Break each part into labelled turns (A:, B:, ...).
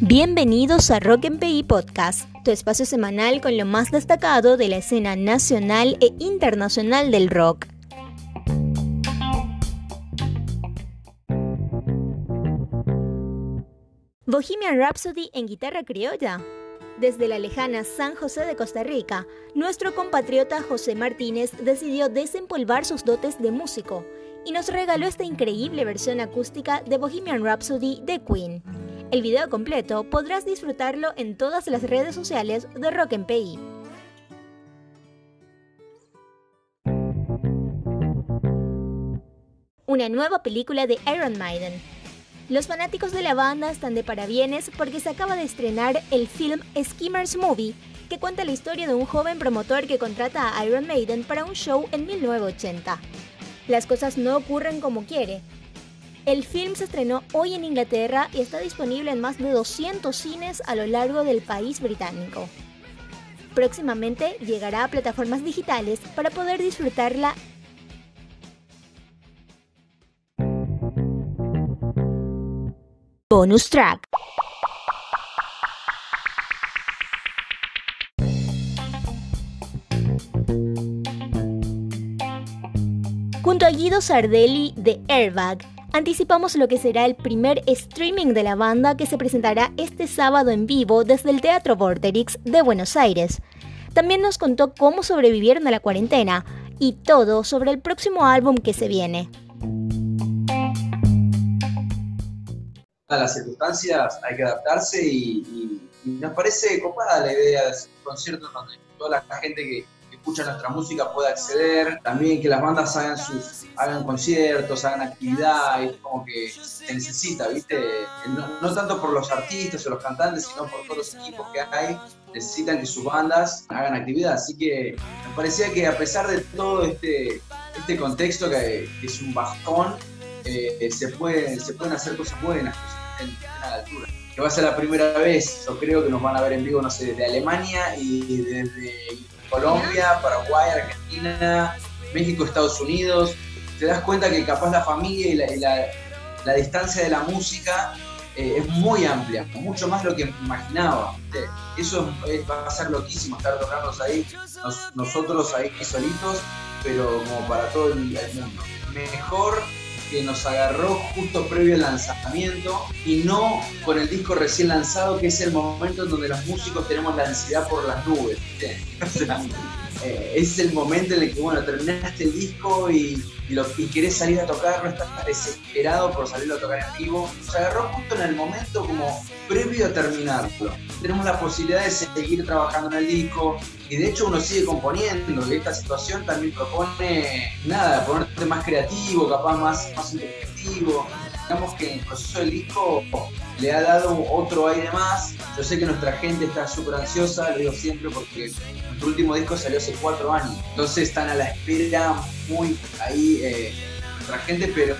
A: Bienvenidos a Rock en PI Podcast, tu espacio semanal con lo más destacado de la escena nacional e internacional del rock. Bohemian Rhapsody en guitarra criolla. Desde la lejana San José de Costa Rica, nuestro compatriota José Martínez decidió desempolvar sus dotes de músico y nos regaló esta increíble versión acústica de Bohemian Rhapsody de Queen. El video completo podrás disfrutarlo en todas las redes sociales de Rock en PI. Una nueva película de Iron Maiden los fanáticos de la banda están de parabienes porque se acaba de estrenar el film Skimmers Movie, que cuenta la historia de un joven promotor que contrata a Iron Maiden para un show en 1980. Las cosas no ocurren como quiere. El film se estrenó hoy en Inglaterra y está disponible en más de 200 cines a lo largo del país británico. Próximamente llegará a plataformas digitales para poder disfrutarla Bonus track. Guido Sardelli de Airbag, anticipamos lo que será el primer streaming de la banda que se presentará este sábado en vivo desde el Teatro Vorterix de Buenos Aires. También nos contó cómo sobrevivieron a la cuarentena y todo sobre el próximo álbum que se viene.
B: a las circunstancias hay que adaptarse y, nos parece copada la idea de hacer un concierto donde toda la gente que, escucha nuestra música pueda acceder, también que las bandas hagan sus hagan conciertos, hagan actividades, como que se necesita, ¿viste? No, tanto por los artistas o los cantantes, sino por todos los equipos que hay, necesitan que sus bandas hagan actividad, así que me parecía que a pesar de todo este, este contexto que, es un bajón, eh, se, pueden, se pueden hacer cosas buenas, en, la altura. Que va a ser la primera vez, yo creo que nos van a ver en vivo, no sé, desde Alemania y desde Colombia, Paraguay, Argentina, México, Estados Unidos. Te das cuenta que capaz la familia y la, distancia de la música eh, es muy amplia, mucho más lo que imaginaba. Eso va a ser loquísimo estar tocando ahí, nosotros ahí solitos, pero como para todo el mundo. Mejor que nos agarró justo previo al lanzamiento y no con el disco recién lanzado, que es el momento en donde los músicos tenemos la ansiedad por las nubes. Eh, es el momento en el que, bueno, terminaste el disco y, y, querés salir a tocar, no estás desesperado por salir a tocar en vivo. Nos agarró justo en el momento como previo a terminarlo. Tenemos la posibilidad de seguir trabajando en el disco y de hecho uno sigue componiendo. Y esta situación también propone, nada, ponerte más creativo, capaz más, más introspectivo. Digamos que el proceso del disco le ha dado otro aire más. Yo sé que nuestra gente está súper ansiosa, lo digo siempre porque nuestro último disco salió hace cuatro años. Entonces están a la espera muy ahí eh, nuestra gente, pero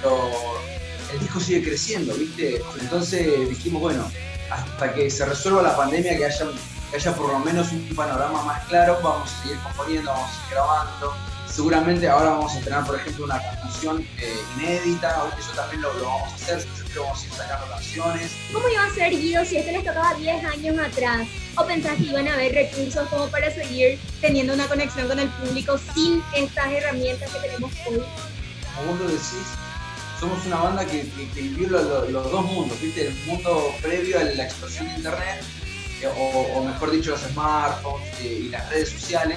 B: el disco sigue creciendo, ¿viste? Entonces dijimos, bueno, hasta que se resuelva la pandemia, que haya, que haya por lo menos un panorama más claro, vamos a seguir componiendo, vamos a seguir grabando. Seguramente ahora vamos a tener, por ejemplo, una canción eh, inédita, eso también lo, vamos a hacer, siempre vamos a ir sacando canciones.
A: ¿Cómo iba a ser Guido si esto les tocaba 10 años atrás? ¿O pensás que iban a haber recursos como para seguir teniendo una conexión con el público sin estas herramientas que tenemos hoy?
B: Vos lo decís, somos una banda que, vivió los, dos mundos, ¿viste? El mundo previo a la explosión de Internet, eh, o, mejor dicho, los smartphones eh, y las redes sociales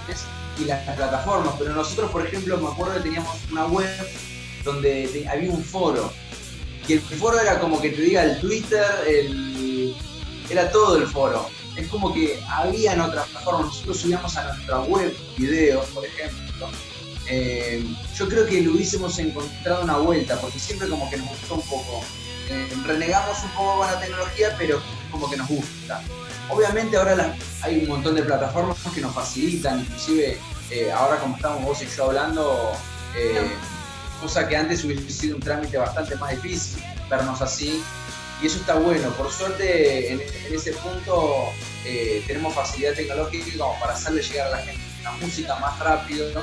B: y las, plataformas. Pero nosotros, por ejemplo, me acuerdo que teníamos una web donde había un foro. Y el foro era como que te diga el Twitter, era todo el foro. Es como que habían otras plataformas. Nosotros subíamos a nuestra web videos, por ejemplo eh, yo creo que le hubiésemos encontrado una vuelta, porque siempre como que nos gustó un poco. Eh, renegamos un poco con la tecnología, pero como que nos gusta. Obviamente ahora hay un montón de plataformas que nos facilitan, inclusive eh, ahora como estamos vos y yo hablando, cosa que antes hubiese sido un trámite bastante más difícil, vernos así, y eso está bueno. Por suerte en, ese punto tenemos facilidad tecnológica como para hacerle llegar a la gente la música más rápido, ¿no?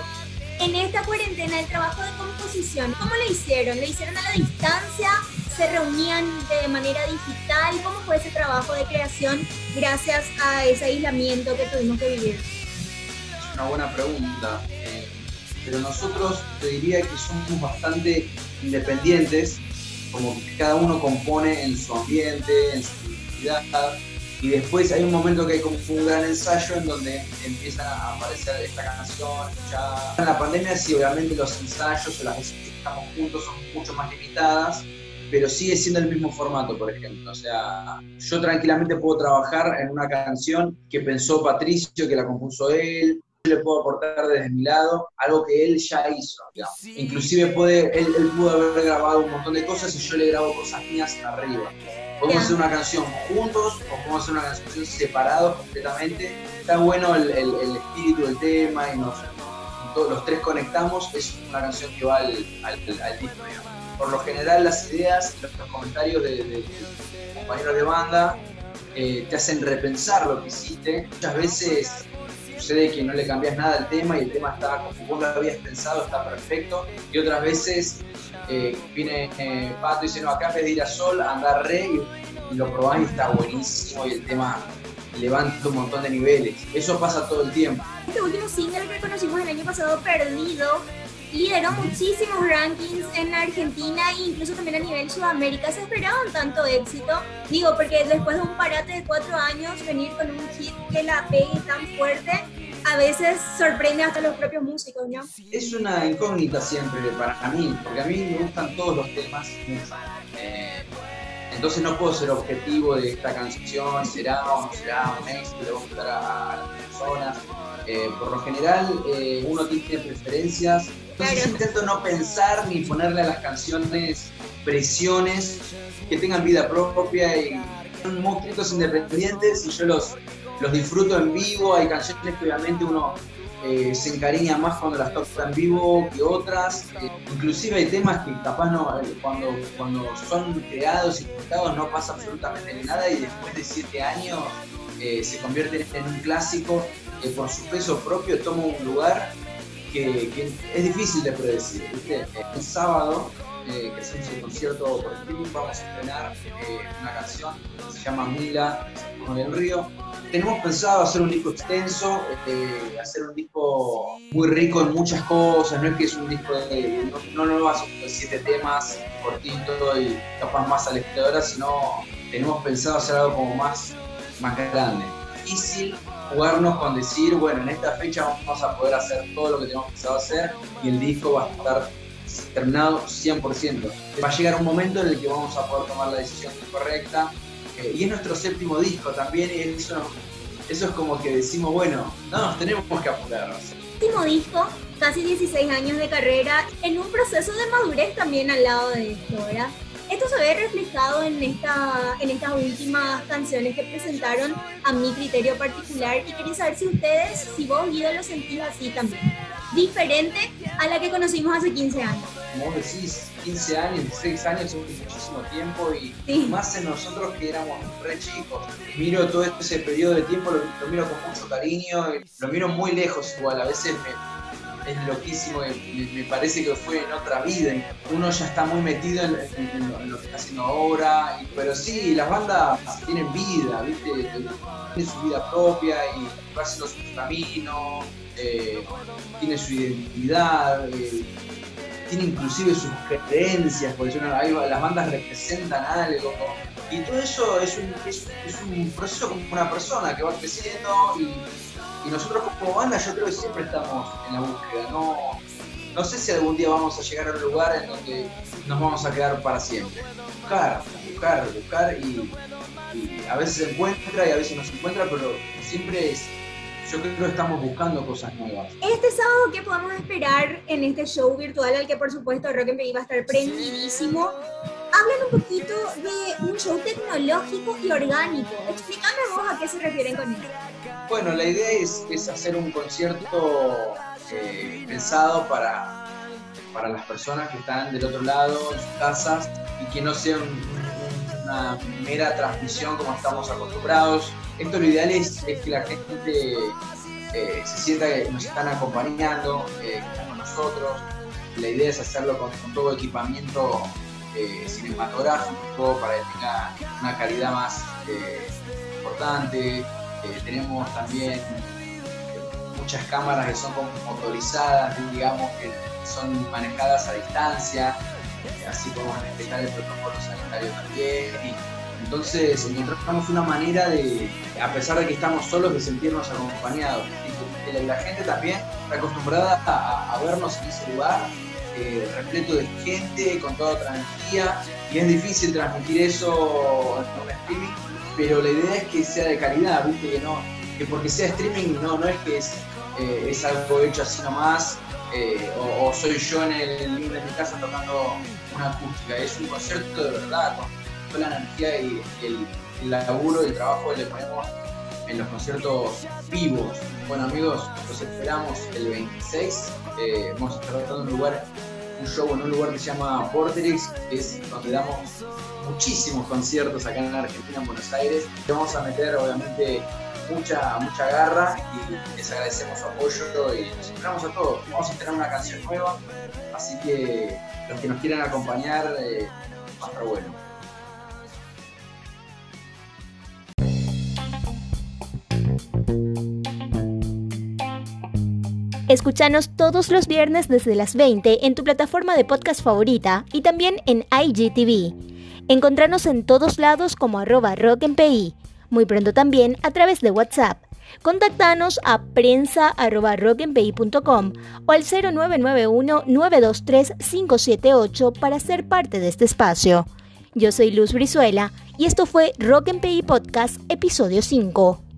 A: En esta cuarentena, el trabajo de composición, ¿cómo lo hicieron? ¿Le hicieron a la distancia? ¿Se
C: reunían de manera digital. ¿Cómo fue ese trabajo de creación gracias a ese aislamiento que tuvimos que vivir?
B: Es una buena pregunta. Eh, pero nosotros te diría que somos bastante independientes, como que cada uno compone en su ambiente, en su identidad y después hay un momento que hay como un gran ensayo en donde empiezan a aparecer esta canción. Ya en la pandemia sí, obviamente los ensayos o las veces que estamos juntos son mucho más limitadas, pero sigue siendo el mismo formato, por ejemplo. O sea, yo tranquilamente puedo trabajar en una canción que pensó Patricio, que la compuso él, yo le puedo aportar desde mi lado algo que él ya hizo. Inclusive puede, él, él pudo haber grabado un montón de cosas y yo le grabo cosas mías arriba. Podemos hacer una canción juntos o podemos hacer una canción separados completamente. Está bueno el, espíritu del tema y nos, los tres conectamos. Es una canción que va al, disco. Por lo general, las ideas, los, comentarios de, compañeros de banda eh, te hacen repensar lo que hiciste. Muchas veces sucede que no le cambias nada al tema y el tema está como vos lo habías pensado, está perfecto. Y otras veces eh, viene eh, Pato y dice, no, acá en vez de ir a sol, anda re y, lo probás y está buenísimo y el tema levanta un montón de niveles. Eso pasa todo el tiempo.
C: Este último single que conocimos el año pasado, Perdido, lideró muchísimos rankings en Argentina e incluso también a nivel Sudamérica. ¿Se esperaban tanto éxito? Digo, porque después de un parate de cuatro años, venir con un hit que la pegue tan fuerte, a veces sorprende hasta los propios músicos, ¿no?
B: Es una incógnita siempre para mí, porque a mí me gustan todos los temas eh, entonces no puedo ser objetivo de esta canción, será o no será un éxito, le va a gustar a, las personas. Eh, por lo general, eh, uno tiene preferencias. Entonces intento no pensar ni ponerle a las canciones presiones que tengan vida propia y son monstruos independientes y yo los los disfruto en vivo, hay canciones que obviamente uno eh, se encariña más cuando las toca en vivo que otras, eh, inclusive hay temas que capaz no, eh, cuando, cuando son creados y cantados no pasa absolutamente nada y después de siete años se convierten en un clásico que por su peso propio toma un lugar que, es difícil de predecir. El sábado que hacemos el concierto por el vamos a estrenar una canción que se llama Mila con el río tenemos pensado hacer un disco extenso, este, hacer un disco muy rico en muchas cosas, no es que es un disco de, no, no, a siete temas cortito y capaz más alentadora, sino tenemos pensado hacer algo como más, más grande. Difícil jugarnos con decir, bueno, en esta fecha vamos a poder hacer todo lo que tenemos pensado hacer y el disco va a estar terminado 100%. Va a llegar un momento en el que vamos a poder tomar la decisión correcta eh, y es nuestro séptimo disco también, y eso, eso es como que decimos, bueno, no nos tenemos que apurar.
C: Séptimo disco, casi 16 años de carrera, en un proceso de madurez también al lado de esto, ¿verdad? Esto se ve reflejado en, esta, en estas últimas canciones que presentaron a mi criterio particular y quería saber si ustedes, si vos Guido lo sentís así también, diferente a la que conocimos hace 15 años.
B: Como decís, 15 años, 16 años es muchísimo tiempo y más en nosotros que éramos re chicos. Miro todo ese periodo de tiempo, lo, miro con mucho cariño, lo miro muy lejos igual, a veces es loquísimo, me, parece que fue en otra vida. Uno ya está muy metido en, lo que está haciendo ahora, pero sí, las bandas tienen vida, ¿viste? Tienen su vida propia y va haciendo su camino, eh, tiene su identidad. Eh, tiene inclusive sus creencias, porque ahí las bandas representan algo. Y todo eso es un, es, un proceso como una persona que va creciendo y, nosotros como banda yo creo que siempre estamos en la búsqueda. No, no sé si algún día vamos a llegar a un lugar en donde nos vamos a quedar para siempre. Buscar, buscar, buscar y, y a veces se encuentra y a veces no se encuentra, pero siempre es yo creo que estamos buscando cosas nuevas.
C: Este sábado, ¿qué podemos esperar en este show virtual al que por supuesto Rock and va a estar prendidísimo? Hablan un poquito de un show tecnológico y orgánico. Explícame vos a qué se refieren con eso.
B: Bueno, la idea es, es hacer un concierto eh, pensado para, para las personas que están del otro lado, en sus casas, y que no sea una mera transmisión como estamos acostumbrados esto lo ideal es, que la gente eh, se sienta que nos están acompañando, eh, con nosotros. La idea es hacerlo con, todo equipamiento eh, cinematográfico para que tenga una calidad más eh, importante. Eh, tenemos también muchas cámaras que son motorizadas, digamos, que son manejadas a distancia, así como respetar el protocolo sanitario también. entonces encontramos una manera de, a pesar de que estamos solos, de sentirnos acompañados. La gente también está acostumbrada a vernos en ese lugar eh, repleto de gente, con toda energía, y es difícil transmitir eso en streaming, pero la idea es que sea de calidad, ¿viste? Que, no, que porque sea streaming no, no es que es, eh, es algo hecho así nomás, eh, o, soy yo en el de mi casa tocando una acústica, es un concierto de verdad, con toda la energía y el, el laburo y el trabajo que le ponemos en los conciertos vivos. Bueno amigos, los esperamos el 26. Eh, vamos a estar en un lugar, un show en un lugar que se llama Porterix, que es donde damos muchísimos conciertos acá en Argentina, en Buenos Aires. Vamos a meter obviamente mucha, mucha garra y les agradecemos su apoyo y los esperamos a todos. Vamos a tener una canción nueva, así que los que nos quieran acompañar, eh, va a estar bueno.
A: Escúchanos todos los viernes desde las 20 en tu plataforma de podcast favorita y también en IGTV. Encontranos en todos lados como arroba. Muy pronto también a través de WhatsApp. Contactanos a prensa.rocknpi.com o al 0991-923-578 para ser parte de este espacio. Yo soy Luz Brizuela y esto fue Rock Podcast, episodio 5.